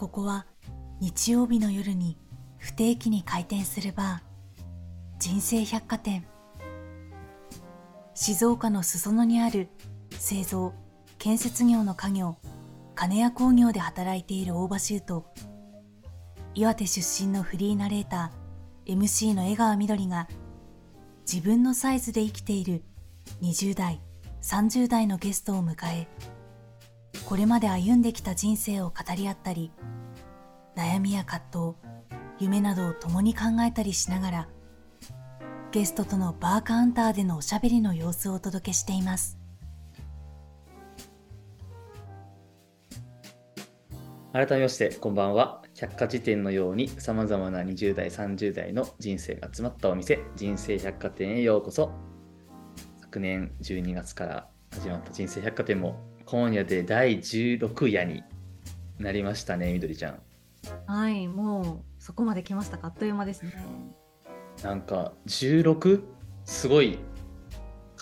ここは日曜日の夜に不定期に開店するバー人生百貨店。静岡の裾野にある製造建設業の家業金谷工業で働いている大場修と岩手出身のフリーナレーター MC の江川みどりが自分のサイズで生きている20代30代のゲストを迎えこれまで歩んできた人生を語り合ったり悩みや葛藤夢などを共に考えたりしながらゲストとのバーカウンターでのおしゃべりの様子をお届けしています。改めましてこんばんは。百科事典のようにさまざまな20代30代の人生が詰まったお店人生百貨店へようこそ。昨年12月から始まった人生百貨店も今夜で第16夜になりましたねみどりちゃんはい、もうそこまで来ましたか。あっという間ですね。なんか 16? すごい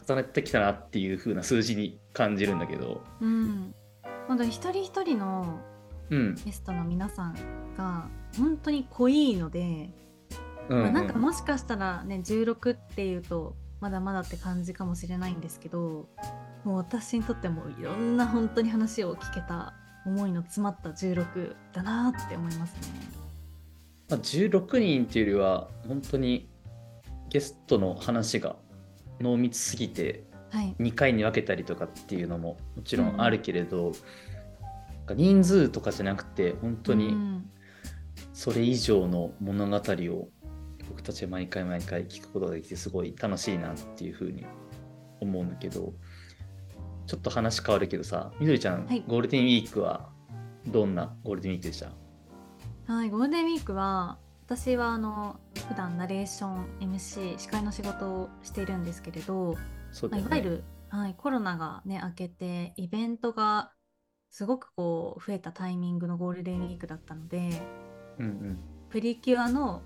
重ねてきたなっていう風な数字に感じるんだけどうん。本当に一人一人のうんゲストの皆さんが本当に濃いので、うん、まあなんかもしかしたらね16っていうとまだまだって感じかもしれないんですけど、もう私にとってもいろんな本当に話を聞けた思いの詰まった16だなって思いますね。まあ、16人っていうよりは本当にゲストの話が濃密すぎてはい。2回に分けたりとかっていうのももちろんあるけれど、なんか人数とかじゃなくて本当うにんそれ以上の物語を僕たちは毎回毎回聞くことができてすごい楽しいなっていうふうに思うんだけどちょっと話変わるけどさみどりちゃん、はい。ゴールデンウィークはどんなゴールデンウィークでした？はい、ゴールデンウィークは私はあの普段ナレーション MC 司会の仕事をしているんですけれど、ね。まあいわゆる、はい、コロナがね明けてイベントがすごくこう増えたタイミングのゴールデンウィークだったのでうんうん、プリキュアの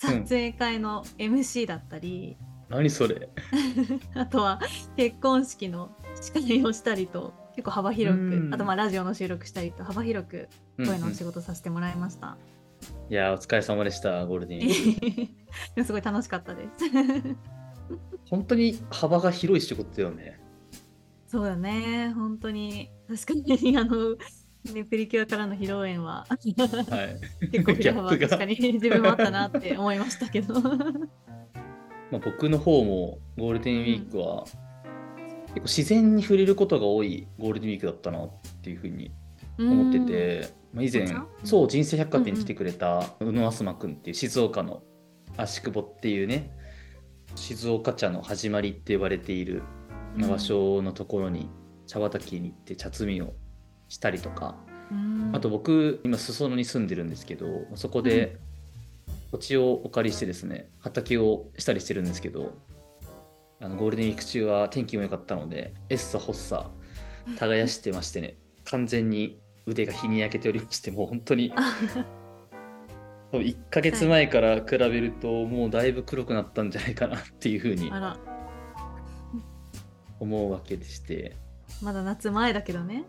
撮影会の MC だったり、何それ。あとは結婚式の司会をしたりと結構幅広うん。くあとまあラジオの収録したりと幅広くうんうん。声のお仕事させてもらいました。いやーお疲れ様でしたゴールデンウィ すごい楽しかったです。本当に幅が広い仕事だよね。そうだね、本当に確かにあの、ね、プリキュアからの披露宴は。はい。結構振れ幅ギャップが。確かに 自分もあったなって思いましたけど。まあ、僕の方もゴールデンウィークは結構自然に触れることが多いゴールデンウィークだったなっていうふうに思ってて、まあ、以前そう人生百貨店に来てくれた宇野東君っていう静岡の芦久保っていうね静岡茶の始まりって呼ばれているうん場所のところに茶畑に行って茶摘みをしたりとか、うん。あと僕今裾野に住んでるんですけどそこで土地をお借りしてですね畑をしたりしてるんですけどあのゴールデンウィーク中は天気も良かったのでエッサホッサ耕してましてね完全に腕が日に焼けておりましてもう本当にあ。多分1ヶ月前から比べるともうだいぶ黒くなったんじゃないかなっていうふうに思うわけでしてまだ夏前だけどね。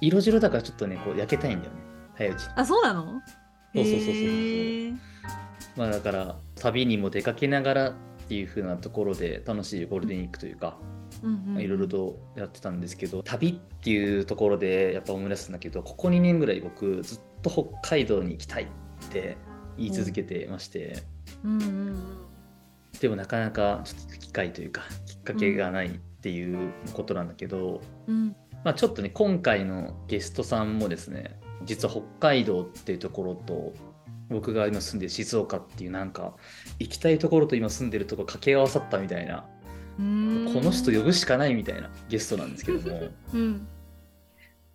色白だからちょっとねこう焼けたいんだよね。早いうちに。あ、そうなの？そうそうそうそうそう。へー。まあだから旅にも出かけながらっていう風なところで楽しいゴールデンウィークというかいろいろとやってたんですけど旅っていうところでやっぱ思い出すんだけどここ2年ぐらい僕ずっと北海道に行きたいって言い続けてまして。うんうんうん。でもなかなかちょっと機会というかきっかけがないっていうことなんだけど、うん。まあ、ちょっとね今回のゲストさんもですね実は北海道っていうところと僕が今住んでる静岡っていうなんか行きたいところと今住んでるところ掛け合わさったみたいなこの人呼ぶしかないみたいなゲストなんですけども うん。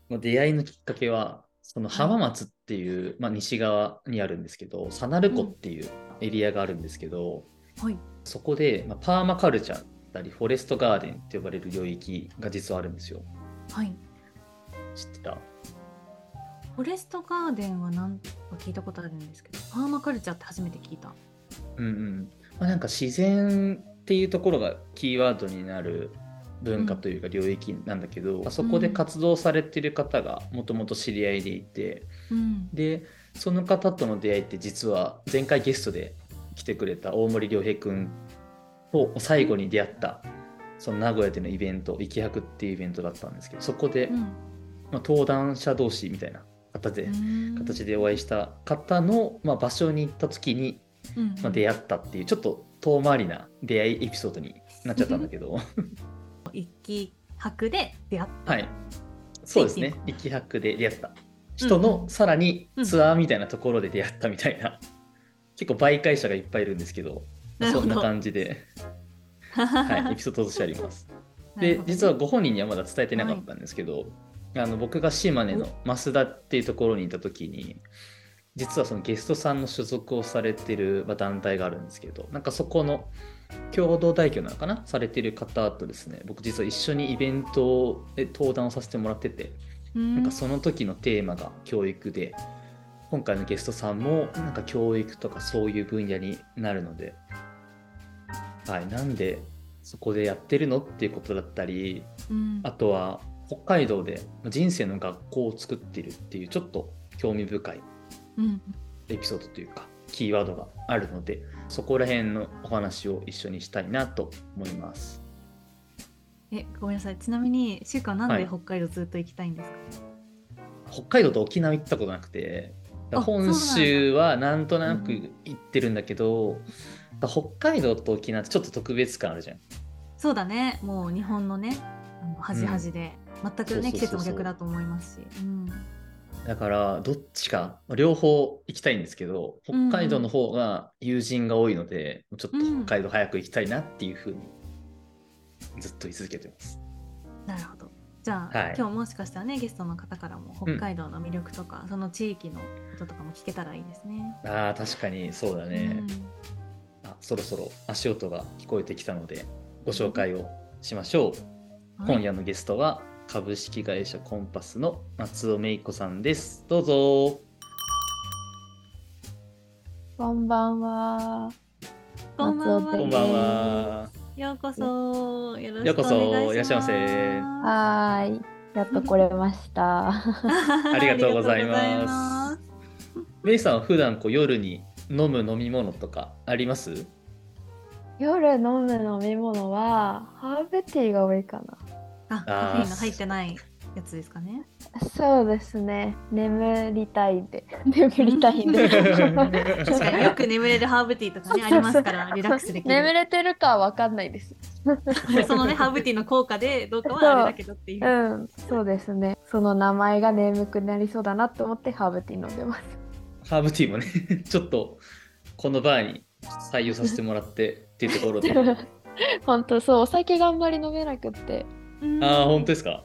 まあ出会いのきっかけはその浜松っていう、まあ、西側にあるんですけど佐鳴湖っていうエリアがあるんですけど、はい。そこで、まあ、パーマカルチャーたりフォレストガーデンって呼ばれる領域が実はあるんですよ。はい。知ってた？フォレストガーデンは何か聞いたことあるんですけどパーマカルチャーって初めて聞いた。うんうん。まあ、なんか自然っていうところがキーワードになる文化というか領域なんだけど、あそこで活動されてる方がもともと知り合いでいて、うん。でその方との出会いって実は前回ゲストで来てくれた大森良平君と最後に出会ったその名古屋でのイベント「き博」っていうイベントだったんですけどそこで、うん。まあ、登壇者同士みたいな形で,、うん。形でお会いした方の、まあ、場所に行った時に、うんまあ、出会ったっていうちょっと遠回りな出会いエピソードになっちゃったんだけど。一気博で出会った、はい。そうですね「き博」で出会った。人の、さらにツアーみたいなところで出会ったみたいな、結構媒介者がいっぱいいるんですけどそんな感じで、はい、エピソードとしてあります。で実はご本人にはまだ伝えてなかったんですけど、あの僕が島根の増田っていうところにいた時に実はそのゲストさんの所属をされてるまあ団体があるんですけどなんかそこの共同代表なのかな？されてる方とですね僕実は一緒にイベントで登壇をさせてもらっててうん。なんかその時のテーマが教育で今回のゲストさんもなんか教育とかそういう分野になるので、はい、なんでそこでやってるのっていうことだったりうん。あとは北海道で人生の学校を作ってるっていうちょっと興味深いうん。エピソードというかキーワードがあるのでそこら辺のお話を一緒にしたいなと思います。えごめんなさい。ちなみにしゅうかはなんはい。で北海道ずっと行きたいんですか、北海道と沖縄行ったことなくてあ本州はなんとなく行ってるんだけど、北海道と沖縄ってちょっと特別感あるじゃん。そうだね。もう日本のね端々で、全くねそうそうそうそう。季節も逆だと思いますし、うん、だからどっちか両方行きたいんですけど北海道の方が友人が多いので、ちょっと北海道早く行きたいなっていうふうにずっと言い続けてます。なるほど。じゃあ、はい。今日もしかしたらねゲストの方からも北海道の魅力とか、その地域のこととかも聞けたらいいですね。ああ確かにそうだね、うん。あそろそろ足音が聞こえてきたのでご紹介をしましょう。はい今夜のゲストは株式会社コンパスの松尾芽衣子さんです。どうぞ。こんばんは。こんばんは。こんばんは。ようこそ。よろしくようこそお願いします。いらっしゃいませはーい。やっと来れました。ありがとうございます ありがとうございますメイさんは普段こう夜に飲む飲み物とかあります？夜飲む飲み物はハーブティーが多いかな。あ、カフェインの入ってないやつですかね。そうですね。眠りたいんで。眠りたいんで。確かによく眠れるハーブティーとかねありますからリラックスできる。眠れてるかはわかんないです。そのねハーブティーの効果でどうかはあれだけどっていう。うん、そうですね。その名前が眠くなりそうだなと思ってハーブティー飲んでます。ハーブティーもね、ちょっとこのバーに採用させてもらって っていうところで。本当そう、お酒があんまり飲めなくって。うんああ、本当ですか？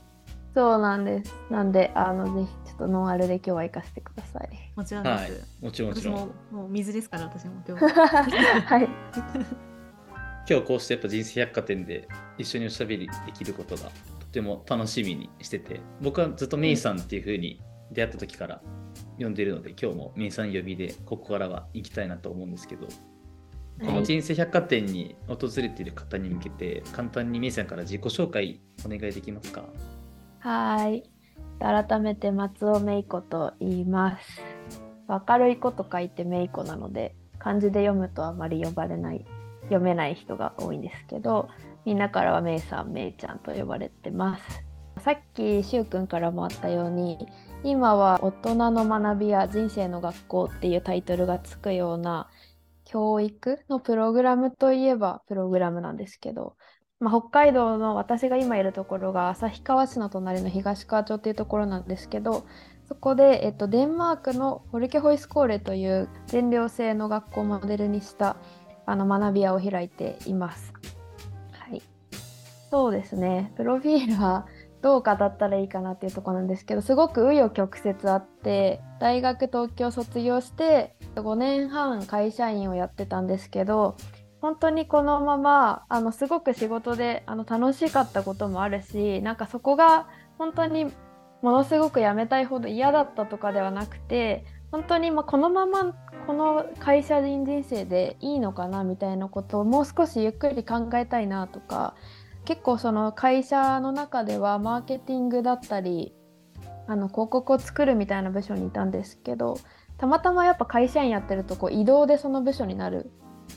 そうなんです。なんで、あの、ぜひちょっとノンアルで今日は行かせてください。もちろんではいす。。もちろんもちろん。私ももう水ですから私も今日。はい。今日こうしてやっぱ人生百貨店で一緒におしゃべりできることがとても楽しみにしてて僕はずっとメイさんっていう風に出会った時から呼んでるので今日もメイさん呼びでここからは行きたいなと思うんですけど、この人生百貨店に訪れている方に向けて簡単にメイさんから自己紹介お願いできますか？はい。改めて松尾芽衣子と言います。明るい子と書いて芽衣子なので、漢字で読むとあまり呼ばれない、読めない人が多いんですけど、みんなからはめいさん、めいちゃんと呼ばれてます。さっきしゅうくんからもあったように、今は大人の学びや人生の学校っていうタイトルがつくような教育のプログラムといえばプログラムなんですけど、まあ、北海道の私が今いるところが旭川市の隣の東川町っていうところなんですけどそこで、えっと、デンマークのフォルケホイスコーレという全寮制の学校をモデルにしたあの学び屋を開いています。はい、そうですねプロフィールはどう語ったらいいかなっていうとこなんですけどすごく紆余曲折あって大学東京卒業して5年半会社員をやってたんですけど本当にこのままあのすごく仕事であの楽しかったこともあるしなんかそこが本当にものすごく辞めたいほど嫌だったとかではなくて本当にまこのままこの会社人人生でいいのかなみたいなことをもう少しゆっくり考えたいなとか結構その会社の中ではマーケティングだったりあの広告を作るみたいな部署にいたんですけどたまたまやっぱ会社員やってるとこう移動でその部署になる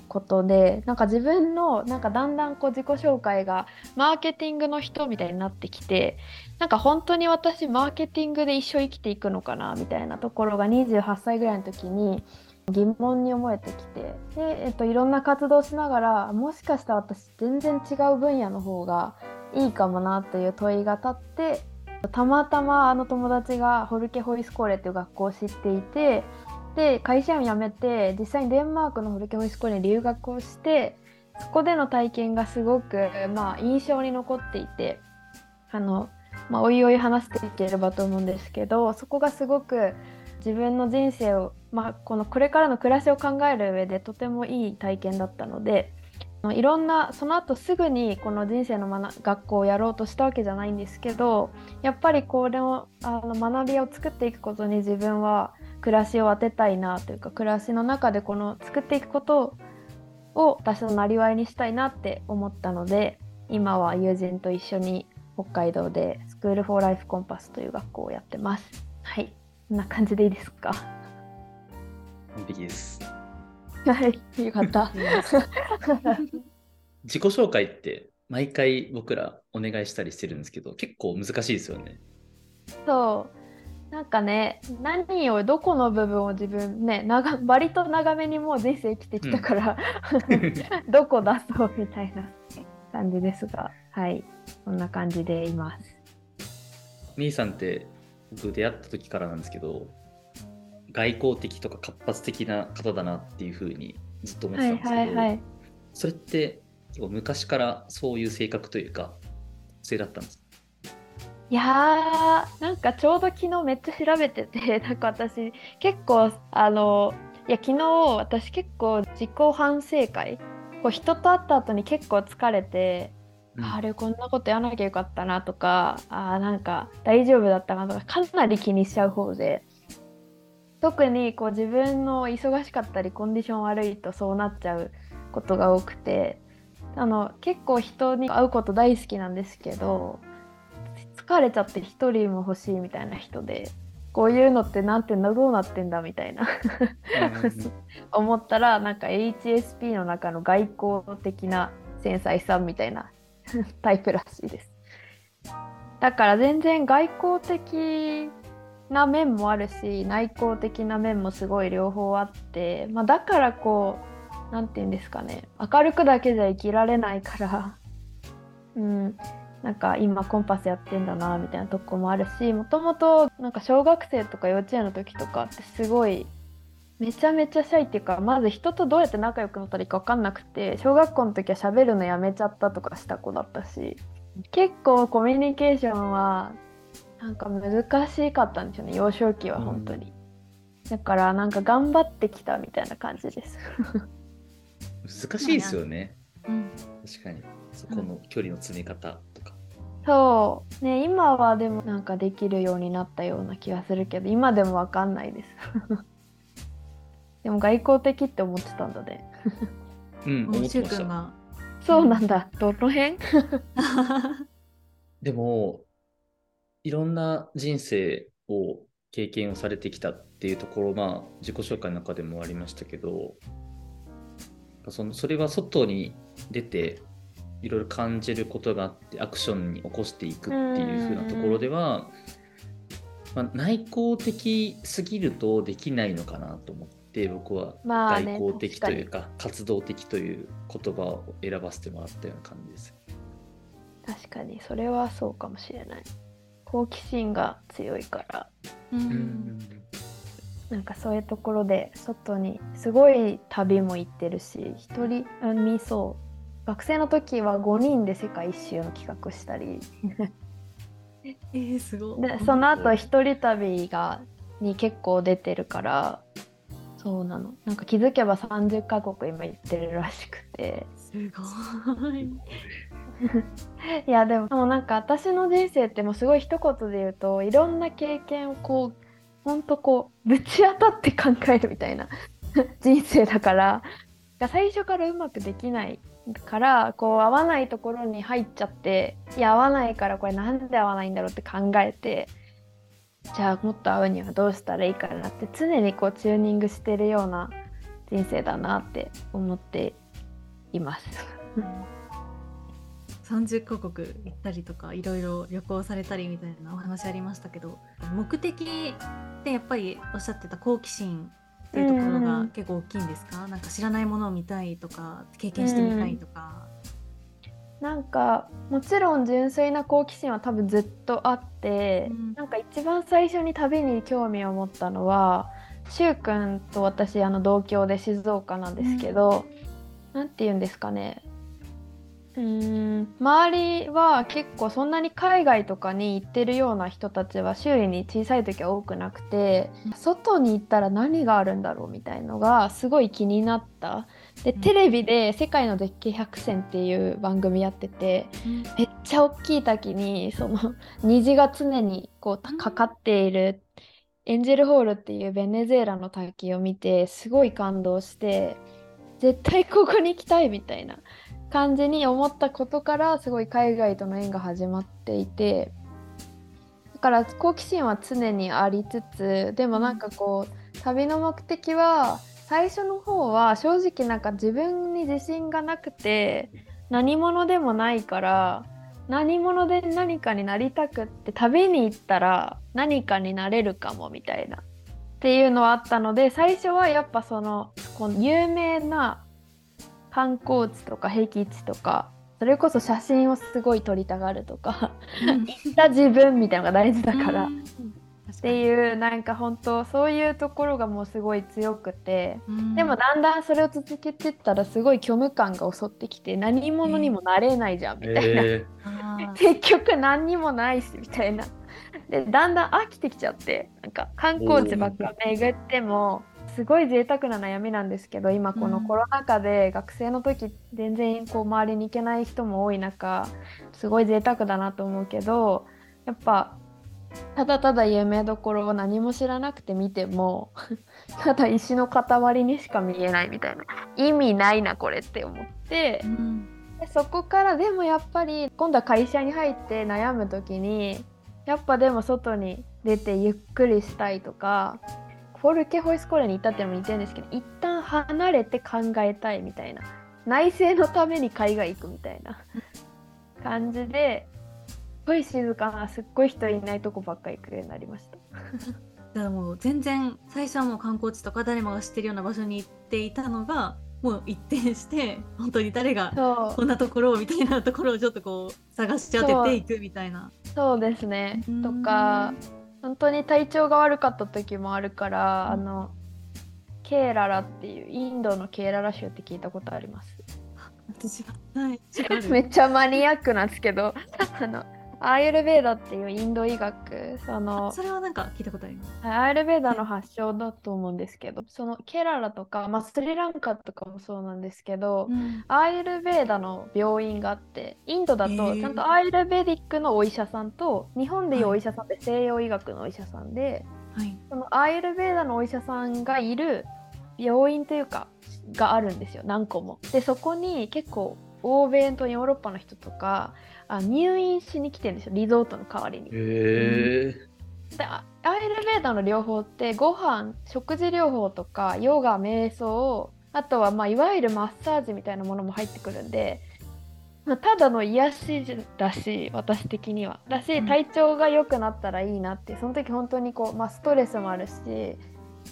ことでなんか自分のなんかだんだんこう自己紹介がマーケティングの人みたいになってきてなんか本当に私マーケティングで一生生きていくのかなみたいなところが28歳ぐらいの時に疑問に思えてきて。で、えっと、いろんな活動しながらもしかしたら私全然違う分野の方がいいかもなという問いが立ってたまたまあの友達がホルケホイスコーレっていう学校を知っていてで会社員を辞めて実際にデンマークのホルケホイスコーレに留学をしてそこでの体験がすごく、まあ、印象に残っていてあの、まあ、おいおい話していければと思うんですけどそこがすごく自分の人生を、まあ、このこれからの暮らしを考える上でとてもいい体験だったのでいろんなその後すぐにこの人生の学学校をやろうとしたわけじゃないんですけどやっぱりこれをあの学びを作っていくことに自分は暮らしを当てたいなというか暮らしの中でこの作っていくことを私のなりわいにしたいなって思ったので今は友人と一緒に北海道でスクール・フォー・ライフ・コンパスという学校をやってます。はい、こんな感じでいいですか？完璧です。はい、よかった。自己紹介って毎回僕らお願いしたりしてるんですけど結構難しいですよね。そうなんかね何をどこの部分を自分ね長割と長めにもう人生生きてきたから、うん、どこ出そうみたいな感じですがはいこんな感じでいます。みーさんって僕出会った時からなんですけど外交的とか活発的な方だなっていうふうにずっと思ってたんですけど、はいはいはい、それって昔からそういう性格というか性だったんですいやーなんかちょうど昨日めっちゃ調べてて なんか私結構あのいや昨日私結構自己反省会こう人と会った後に結構疲れて、うん、あれこんなことやらなきゃよかったなとかあなんか大丈夫だったかとかかなり気にしちゃう方で。特にこう自分の忙しかったりコンディション悪いとそうなっちゃうことが多くてあの結構人に会うこと大好きなんですけど疲れちゃって一人も欲しいみたいな人でこういうのってなんてどうなってんだみたいな。思ったらなんか HSP の中の外交的な繊細さんみたいな タイプらしいです。だから全然外交的な面もあるし内向的な面もすごい両方あって、まあ、だからこう何て言うんですかね明るくだけじゃ生きられないから うんなんか今コンパスやってんだなみたいなとこもあるしもともとなんか小学生とか幼稚園の時とかってすごいめちゃめちゃシャイっていうかまず人とどうやって仲良くなったらいいか分かんなくて小学校の時は喋るのやめちゃったとかした子だったし結構コミュニケーションはなんか難しかったんですよね幼少期は本当に、うん、だからなんか頑張ってきたみたいな感じです。難しいですよね、うん、確かに。そこの距離の詰め方とか、うん、そう。ね今はでもなんかできるようになったような気がするけど今でも分かんないですでも外交的って思ってたんだね。うん思ってました。そうなんだ。どの辺？でもいろんな人生を経験をされてきたっていうところまあ自己紹介の中でもありましたけどそのそれは外に出ていろいろ感じることがあってアクションに起こしていくっていう風なところでは、まあ、内向的すぎるとできないのかなと思って僕は外交的というか,、活動的という言葉を選ばせてもらったような感じです。確かにそれはそうかもしれない。好奇心が強いから、うん、なんかそういうところで外にすごい旅も行ってるし一人みそう。学生の時は5人で世界一周の企画したり。えー、すごい。でその後一人旅がに結構出てるからそうなの。なんか気づけば30カ国今行ってるらしくて。すごい。いやでももなんか私の人生ってもうすごい一言で言うといろんな経験をこうほんとこうぶち当たって考えるみたいな 人生だから最初からうまくできないからこう合わないところに入っちゃっていや合わないからこれなんで合わないんだろうって考えてじゃあもっと合うにはどうしたらいいかなって常にこうチューニングしてるような人生だなって思っています。30カ国行ったりとかいろいろ旅行されたりみたいなお話ありましたけど目的ってやっぱりおっしゃってた好奇心っていうところがうんうん結構大きいんですか、なんか知らないものを見たいとか経験してみたいとか。なんかもちろん純粋な好奇心は多分ずっとあって、うん。なんか一番最初に旅に興味を持ったのはしゅうくんと私あの同郷で静岡なんですけど、なんて言うんですかね。うーん周りは結構そんなに海外とかに行ってるような人たちは周囲に小さい時は多くなくて外に行ったら何があるんだろうみたいのがすごい気になった。でうん。テレビで「世界の絶景100選」っていう番組やっててめっちゃ大きい滝にその虹が常にこうかかっているエンジェルホールっていうベネズエラの滝を見てすごい感動して絶対ここに行きたいみたいな感じに思ったことからすごい海外との縁が始まっていてだから好奇心は常にありつつでもなんかこう旅の目的は最初の方は正直なんか自分に自信がなくて何者でもないから何者で何かになりたくって旅に行ったら何かになれるかもみたいなっていうのはあったので最初はやっぱそのこの有名な観光地とか僻地とかそれこそ写真をすごい撮りたがるとか 行った自分みたいなのが大事だから。うんっていうなんか本当そういうところがもうすごい強くて、うん。でもだんだんそれを続けてったらすごい虚無感が襲ってきて何者にもなれないじゃんみたいな、え あー。結局何にもないしみたいな。でだんだん飽きてきちゃってなんか観光地ばっか巡ってもすごい贅沢な悩みなんですけど今このうん。コロナ禍で学生の時全然こう周りに行けない人も多い中すごい贅沢だなと思うけどやっぱただただ有名どころを何も知らなくて見てもただ石の塊にしか見えないみたいな。意味ないなこれって思って。う。ん。でそこからでもやっぱり今度は会社に入って悩む時にやっぱでも外に出てゆっくりしたいとかフォルケホイスコーレに行ったってのも似てるんですけど一旦離れて考えたいみたいな。内政のために海外行くみたいな。感じでごい静かなすっごい人いないとこばっか行くようになりました。だからもう全然最初はもう観光地とか誰もが知ってるような場所に行っていたのがもう一転して 本当に誰がこんなところをみたいなところをちょっとこう探し当てていくみたいな。そうですねうんとか本当に体調が悪かった時もあるから、あのケーララっていうインドのケーララ州って聞いたことあります私ははい。めっちゃマニアックなんですけどあのアーユルベーダっていうインド医学そのそれはなんか聞いたことあります。アーユルベーダの発祥だと思うんですけどそのケララとか、まあ、スリランカとかもそうなんですけど、うんアーユルベーダの病院があってインドだへとーちゃんとアーユルベディックのお医者さんと日本でいうお医者さんって西洋医学のお医者さんで、はい。そのアーユルベーダのお医者さんがいる病院というかがあるんですよ何個も。でそこに結構欧米とヨーロッパの人とかあ入院しに来てるんですよ。リゾートの代わりに。へえであアーユルベーダの療法ってご飯食事療法とかヨガ瞑想あとはまあいわゆるマッサージみたいなものも入ってくるんで、まあ、ただの癒しだし私的には。だしうん体調が良くなったらいいなってその時本当にこう、まあ、ストレスもあるし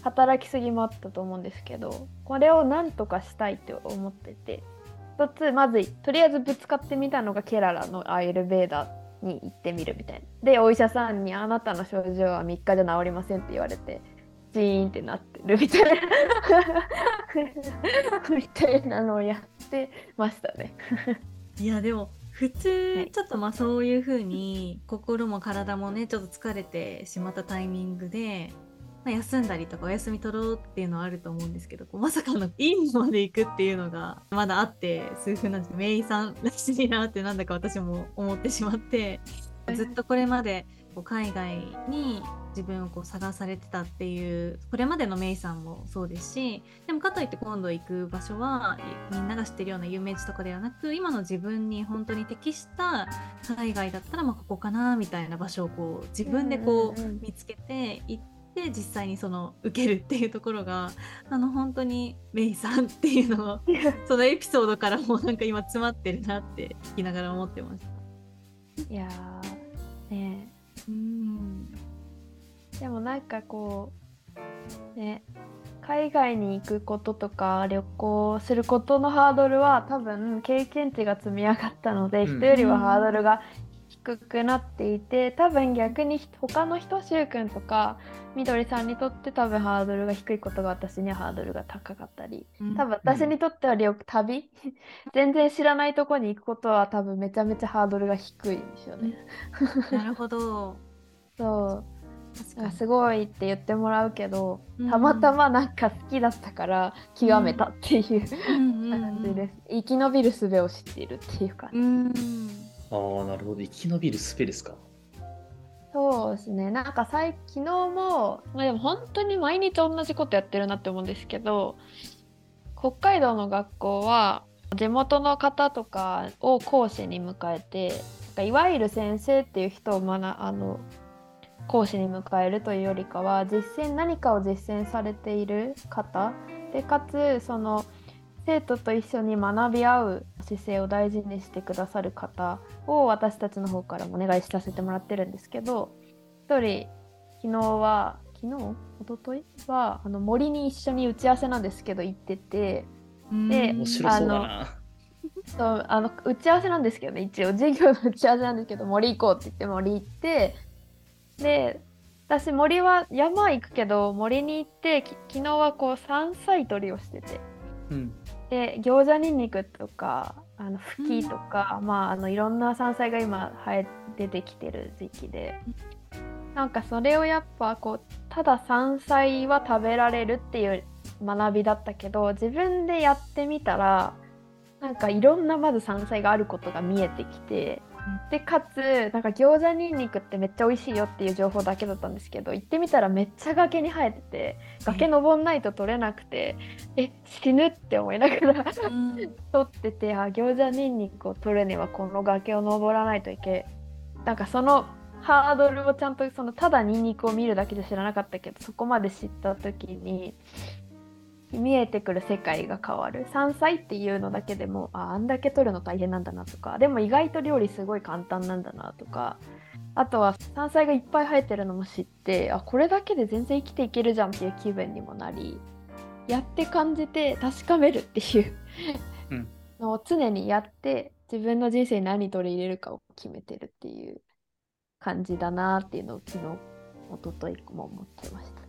働きすぎもあったと思うんですけどこれをなんとかしたいって思ってて一つまずとりあえずぶつかってみたのがケララのアーユルベーダに行ってみるみたいな。でお医者さんに「あなたの症状は3日じゃ治りません」って言われてジーンってなってるみたいな みたいなのをやってましたね。いやでも普通、はいちょっとまあそういう風に心も体もねちょっと疲れてしまったタイミングで、まあ、休んだりとかお休み取ろうっていうのはあると思うんですけどこうまさかのインドまで行くっていうのがまだあって数分なんですけどメイさんらしいなってなんだか私も思ってしまってずっとこれまでこう海外に自分をこう探されてたっていうこれまでのメイさんもそうですしでもかといって今度行く場所はみんなが知ってるような有名地とかではなく今の自分に本当に適した海外だったらまあここかなみたいな場所をこう自分でこう見つけて行って実際にその受けるっていうところがあの本当にメイさんっていうのを そのエピソードからもなんか今詰まってるなって聞きながら思ってました。いやーね。うん。えでもなんかこうね海外に行くこととか旅行することのハードルは多分経験値が積み上がったので、うん。人よりはハードルが低くなっていて多分逆に他の人しゅうくんとかみどりさんにとって多分ハードルが低いことが私にはハードルが高かったり多分私にとっては旅旅？全然知らないとこに行くことは多分めちゃめちゃハードルが低いんですよね。なるほど。そう。すごいって言ってもらうけど、うん。たまたまなんか好きだったから極めたっていう感じです、生き延びる術を知っているっていう感じ、うん。ああ、なるほど。生き延びるスペですか。そうですねなんか最昨日も、まあ、でも本当に毎日同じことやってるなって思うんですけど北海道の学校は地元の方とかを講師に迎えてなんかいわゆる先生っていう人を学あの講師に迎えるというよりかは実践何かを実践されている方でかつその生徒と一緒に学び合う姿勢を大事にしてくださる方を私たちの方からもお願いさせてもらってるんですけど一人昨日は昨日？一昨日？はあの森に一緒に打ち合わせなんですけど行っててで面白そうだな。そうあの打ち合わせなんですけどね一応授業の打ち合わせなんですけど森行こうって言って森行ってで私森は山行くけど森に行ってき昨日はこう山菜採りをしててうん。で餃子にんにくとかあのフキとか、まああのいろんな山菜が今生え出てきてる時期で。なんかそれをやっぱこうただ山菜は食べられるっていう学びだったけど自分でやってみたらなんかいろんなまず山菜があることが見えてきてでかつなんか餃子にんにくってめっちゃ美味しいよっていう情報だけだったんですけど行ってみたらめっちゃ崖に生えてて崖登んないと取れなくてえ死ぬって思いながらうん。取っててあ餃子にんにくを取るにはこの崖を登らないといけなんかそのハードルをちゃんとそのただにんにくを見るだけじゃ知らなかったけどそこまで知った時に見えてくる世界が変わる。山菜っていうのだけでもああんだけ取るの大変なんだなとか。でも意外と料理すごい簡単なんだなとか。あとは山菜がいっぱい生えてるのも知ってあこれだけで全然生きていけるじゃんっていう気分にもなりやって感じて確かめるっていう。うん。のを常にやって自分の人生に何取り入れるかを決めてるっていう感じだなっていうのを昨日一昨日も思ってました。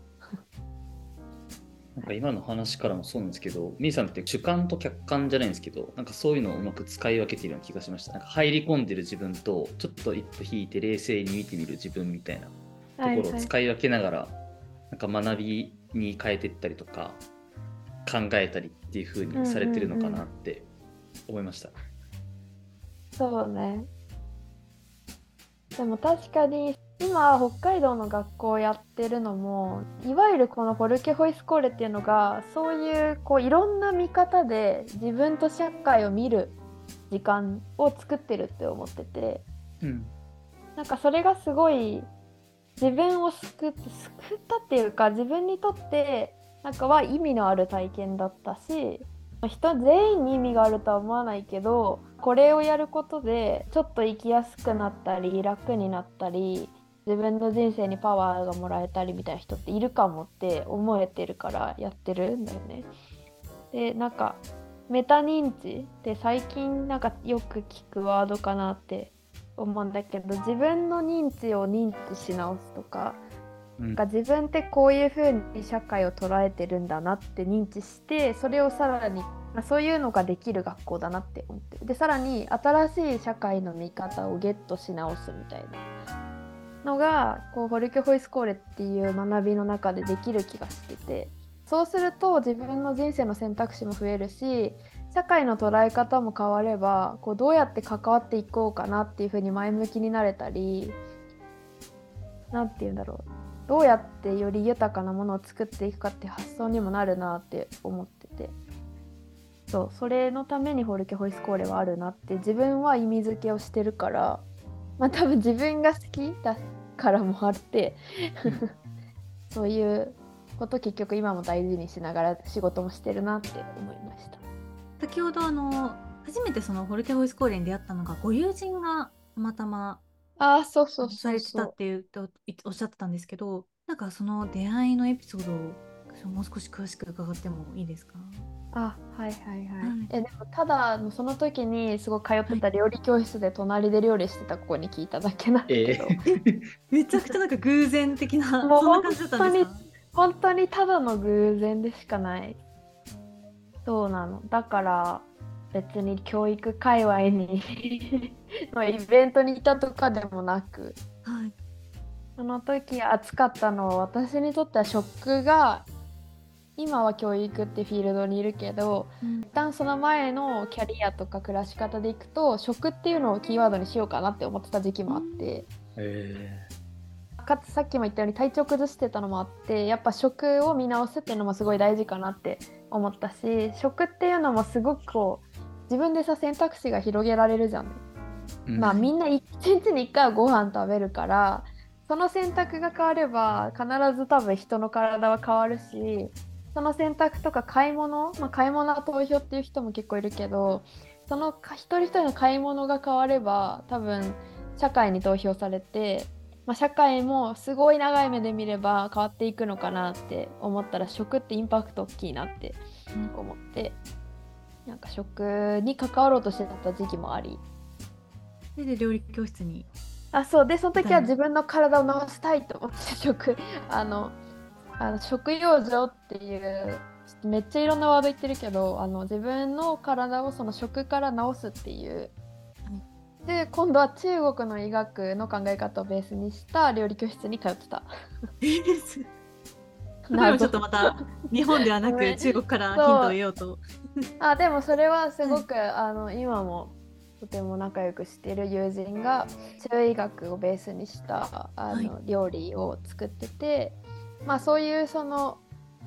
なんか今の話からもそうなんですけど、みーさんって主観と客観じゃないんですけど、なんかそういうのをうまく使い分けているような気がしました。なんか入り込んでる自分と、ちょっと一歩引いて冷静に見てみる自分みたいなところを使い分けながら、なんか学びに変えていったりとか、考えたりっていう風にされてるのかなって思いました。そうね。でも確かに今北海道の学校をやってるのもいわゆるこのフォルケホイスコーレっていうのがそういうこういろんな見方で自分と社会を見る時間を作ってるって思っててうん。なんかそれがすごい自分を救って救ったっていうか自分にとってなんかは意味のある体験だったし人全員に意味があるとは思わないけどこれをやることでちょっと生きやすくなったり楽になったり自分の人生にパワーがもらえたりみたいな人っているかもって思えてるからやってるんだよね。でなんかメタ認知って最近なんかよく聞くワードかなって思うんだけど自分の認知を認知し直すとかうん。なんか自分ってこういう風に社会を捉えてるんだなって認知してそれをさらにまあそういうのができる学校だなって思ってる。でさらに新しい社会の見方をゲットし直すみたいなのがこうホルケホイスコーレっていう学びの中でできる気がしててそうすると自分の人生の選択肢も増えるし社会の捉え方も変わればこうどうやって関わっていこうかなっていうふうに前向きになれたり何て言うんだろう。どうやってより豊かなものを作っていくかって発想にもなるなって思ってて。そうそれのためにホルケホイスコーレはあるなって自分は意味付けをしてるからまあ多分自分が好きだからもあってそういうこと結局今も大事にしながら仕事もしてるなって思いました。先ほどあの初めてそのホルケホイスコーレに出会ったのがご友人がたまたまああそうそうされてたっていうとおっしゃってたんですけどなんかその出会いのエピソードをもう少し詳しく伺ってもいいですか？あはいはいはい、はい。えでもただその時にすごい通ってた料理教室で隣で料理してた子に聞いただけなんだけど、え めちゃくちゃなんか偶然的なもう そんな感じだったんですか？本当にただの偶然でしかない。そうなの。だから別に教育界隈に のイベントにいたとかでもなく。はい。その時暑かったのは私にとっては食が今は教育ってフィールドにいるけどうん。一旦その前のキャリアとか暮らし方でいくと食っていうのをキーワードにしようかなって思ってた時期もあって、えかつさっきも言ったように体調崩してたのもあってやっぱ食を見直すっていうのもすごい大事かなって思ったし食っていうのもすごくこう自分でさ選択肢が広げられるじゃん、うん。まあみんな一日に1回はご飯食べるからその選択が変われば必ず多分人の体は変わるしその選択とか買い物、まあ、買い物は投票っていう人も結構いるけどそのか一人一人の買い物が変われば多分社会に投票されて、まあ、社会もすごい長い目で見れば変わっていくのかなって思ったら食ってインパクト大きいなって思って、なんか食に関わろうとしてた時期もあり。それで料理教室にあそう。でその時ははい自分の体を治したいと思って食。あのあの食養生っていうめっちゃいろんなワード言ってるけどあの自分の体をその食から治すっていう。で今度は中国の医学の考え方をベースにした料理教室に通ってた。ちょっとまた日本ではなく中国から ヒントを得ようと。あでもそれはすごく、あの今もとても仲良くしている友人が中医学をベースにしたあの、は料理を作っててまあそういうその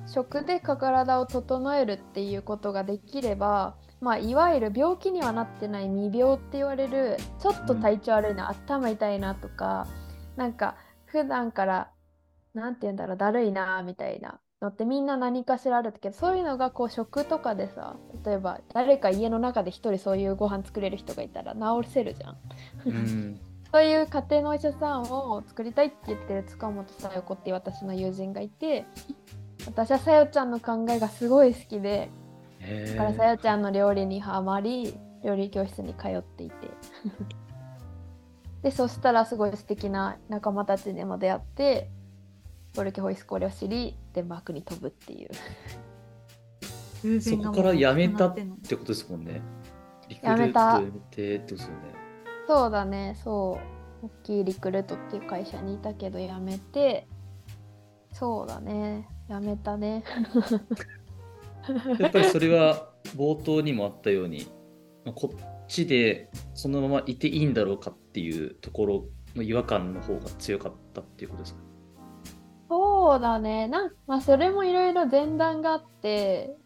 食で体を整えるっていうことができれば、まあ、いわゆる病気にはなってない未病って言われるちょっと体調悪いな、頭痛いなとかなんか普段からなんて言うんだろうだるいなみたいなのってみんな何かしらあるけどそういうのがこう食とかでさ例えば誰か家の中で一人そういうご飯作れる人がいたら治せるじゃん。うんそういう家庭のお医者さんを作りたいって言ってる塚本さよ子っていう私の友人がいて私はさよちゃんの考えがすごい好きでへだからさよちゃんの料理にはまり料理教室に通っていてでそしたらすごい素敵な仲間たちにも出会ってボルケホイスコーレを知りデンマークに飛ぶっていう 偶そこから辞めたってことですもんね。リク辞めた辞めてってことですよね。そうだね。そう。大きいリクルートっていう会社にいたけど辞めて。そうだね。辞めたね。やっぱりそれは冒頭にもあったように、まあこっちでそのままいていいんだろうかっていうところの違和感の方が強かったっていうことですか？そうだね。なんまあそれもいろいろ前段があって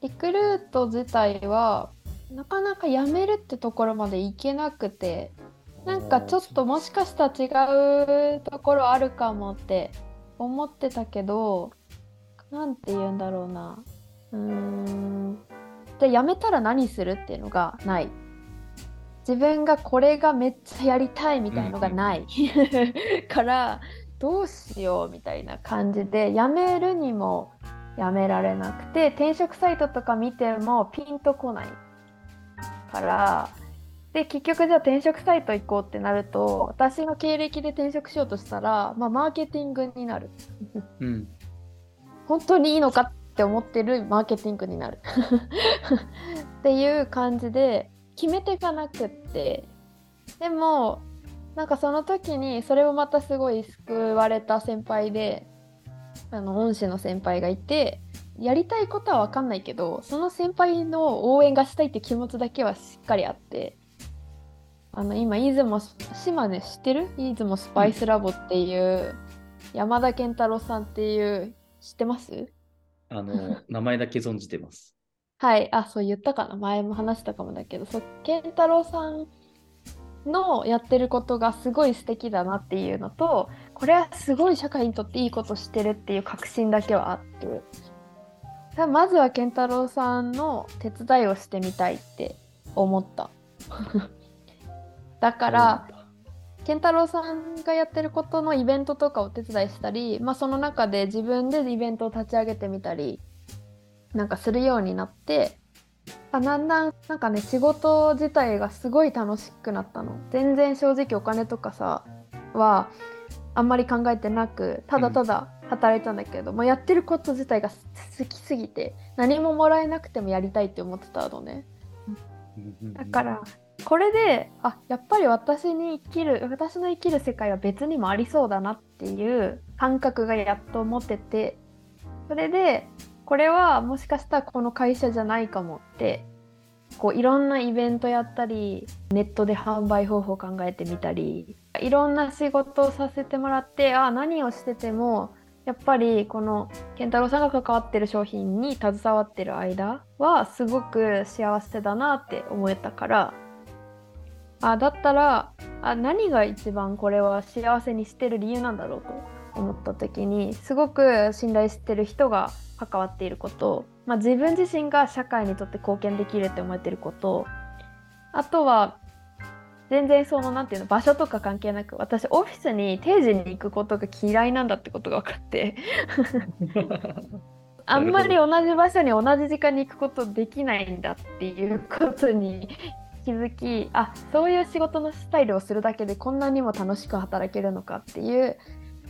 リクルート自体はなかなか辞めるってところまでいけなくてなんかちょっともしかしたら違うところあるかもって思ってたけどなんて言うんだろうな。うーん。じゃあ辞めたら何するっていうのがない。自分がこれがめっちゃやりたいみたいのがない。からどうしようみたいな感じで辞めるにも辞められなくて転職サイトとか見てもピンとこないからで結局じゃあ転職サイト行こうってなると私の経歴で転職しようとしたら、まあ、マーケティングになる。うん。本当にいいのかって思ってるマーケティングになる。っていう感じで決めていかなくって。でもなんかその時にそれをまたすごい救われた先輩であの恩師の先輩がいてやりたいことは分かんないけどその先輩の応援がしたいって気持ちだけはしっかりあってあの今出雲島根知ってる？出雲スパイスラボっていう、山田健太郎さんっていう知ってます？あの、名前だけ存じてます。はい、あ、そう言ったかな。前も話したかもだけど、そう、健太郎さんのやってることがすごい素敵だなっていうのと、これはすごい社会にとっていいことしてるっていう確信だけはあって、さまずは健太郎さんの手伝いをしてみたいって思った。だから、健太郎さんがやってることのイベントとかをお手伝いしたり、まあ、その中で自分でイベントを立ち上げてみたりなんかするようになってあだんだんなんかね仕事自体がすごい楽しくなったの全然正直お金とかさはあんまり考えてなくただただ働いたんだけど、もうやってること自体が好きすぎて何ももらえなくてもやりたいって思ってたのね。だからこれであやっぱり私に生きる私の生きる世界は別にもありそうだなっていう感覚がやっと持っててそれでこれはもしかしたらこの会社じゃないかもってこういろんなイベントやったりネットで販売方法考えてみたりいろんな仕事をさせてもらってあ何をしててもやっぱりこの健太郎さんが関わってる商品に携わってる間はすごく幸せだなって思えたからあだったらあ何が一番これは幸せにしてる理由なんだろうと思った時にすごく信頼してる人が関わっていること、まあ、自分自身が社会にとって貢献できるって思えてること。あとは全然そのなんていうの場所とか関係なく私オフィスに定時に行くことが嫌いなんだってことが分かって。あんまり同じ場所に同じ時間に行くことできないんだっていうことに気づきあそういう仕事のスタイルをするだけでこんなにも楽しく働けるのかっていう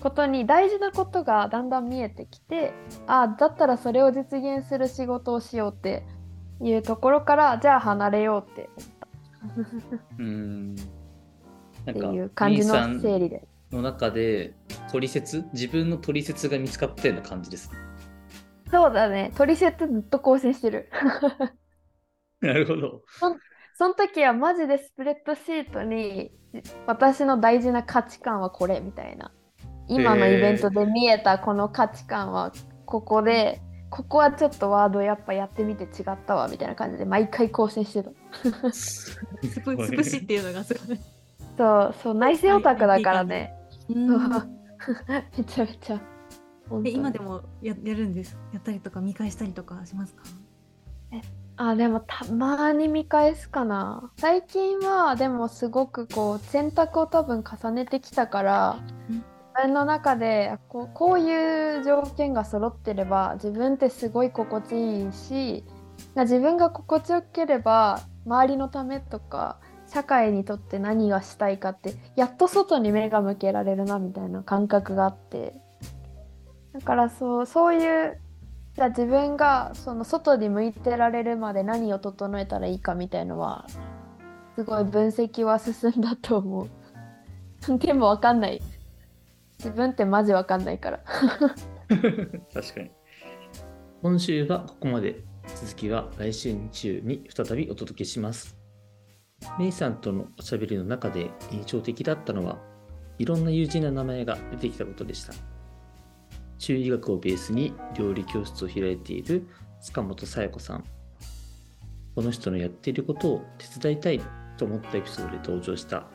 ことに大事なことがだんだん見えてきてあだったらそれを実現する仕事をしようっていうところからじゃあ離れようって うん。なんか、っていう感じの整理で。の中で、取説自分の取説が見つかったような感じです。そうだね取説ずっと更新してる。なるほど。その時はマジでスプレッドシートに私の大事な価値観はこれみたいな今のイベントで見えたこの価値観はここでここはちょっとワードやっぱやってみて違ったわみたいな感じで毎回更新してた。すスプスプシっていうのがすごい。そうそう内政オタクだからね。めちゃめちゃ。今でもややるんです？やったりとか見返したりとかしますか？あでもたまに見返すかな。最近はでもすごくこう選択を多分重ねてきたからうん。自自分の中でこうこういう条件が揃ってれば自分ってすごい心地いいし自分が心地よければ周りのためとか社会にとって何がしたいかってやっと外に目が向けられるなみたいな感覚があって。だからそうそういうじゃあ自分がその外に向いてられるまで何を整えたらいいかみたいのはすごい分析は進んだと思う。でも分かんない。自分ってマジ分かんないから確かに。今週はここまで。続きは来週日曜に再びお届けします。メイさんとのおしゃべりの中で印象的だったのは、いろんな友人の名前が出てきたことでした。中医学をベースに料理教室を開いている塚本紗也子さん。この人のやっていることを手伝いたいと思ったエピソードで登場した、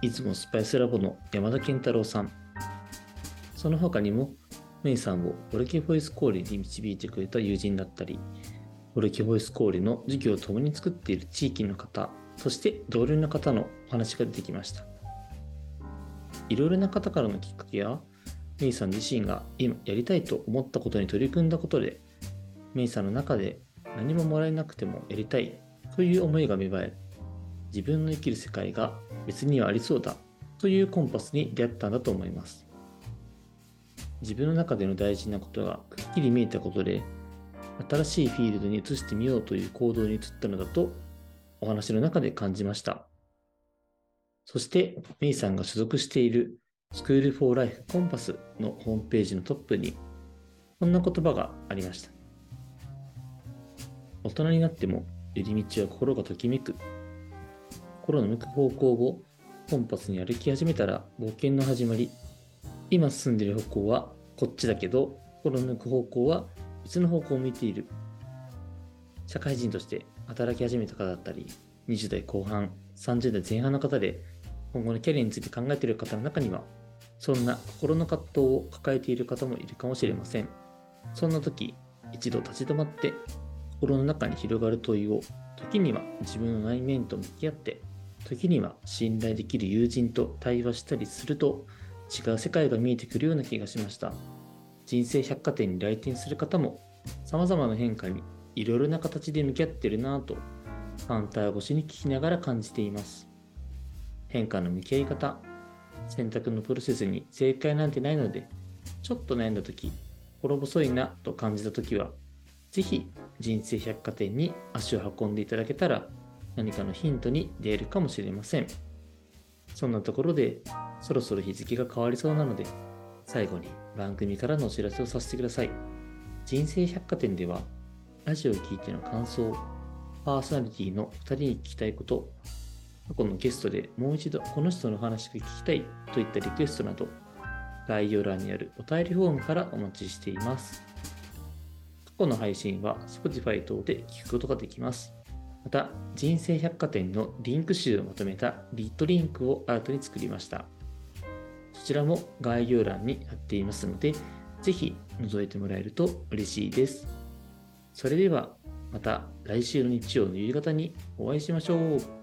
いつもスパイスラボの山田健太郎さん。その他にも、メイさんをオルケボイスコーリに導いてくれた友人だったり、オルケボイスコーリの授業を共に作っている地域の方、そして同僚の方のお話が出てきました。いろいろな方からのきっかけや、メイさん自身が今やりたいと思ったことに取り組んだことで、メイさんの中で何ももらえなくてもやりたいという思いが芽生え、自分の生きる世界が別にはありそうだというコンパスに出会ったんだと思います。自分の中での大事なことがくっきり見えたことで、新しいフィールドに移してみようという行動に移ったのだと、お話の中で感じました。そして、メイさんが所属しているスクールフォーライフコンパスのホームページのトップに、こんな言葉がありました。大人になっても寄り道は心がときめく。心の向く方向をコンパスに歩き始めたら冒険の始まり。今進んでいる方向はこっちだけど、心の向く方向は別の方向を向いている。社会人として働き始めた方だったり、20代後半、30代前半の方で、今後のキャリアについて考えている方の中には、そんな心の葛藤を抱えている方もいるかもしれません。そんな時、一度立ち止まって、心の中に広がる問いを、時には自分の内面と向き合って、時には信頼できる友人と対話したりすると、違う世界が見えてくるような気がしました。人生百貨店に来店する方も、様々な変化にいろいろな形で向き合ってるなぁと、カウンター越しに聞きながら感じています。変化の向き合い方、選択のプロセスに正解なんてないので、ちょっと悩んだ時、心細いなと感じた時は、ぜひ人生百貨店に足を運んでいただけたら、何かのヒントに出会えるかもしれません。そんなところで、そろそろ日付が変わりそうなので、最後に番組からのお知らせをさせてください。人生百貨店では、ラジオを聞いての感想、パーソナリティの2人に聞きたいこと、過去のゲストでもう一度この人の話が聞きたいといったリクエストなど、概要欄にあるお便りフォームからお待ちしています。過去の配信は Spotify 等で聞くことができます。また、人生百貨店のリンク集をまとめたリットリンクを新たに作りました。そちらも概要欄に貼っていますので、ぜひ覗いてもらえると嬉しいです。それではまた来週の日曜の夕方にお会いしましょう。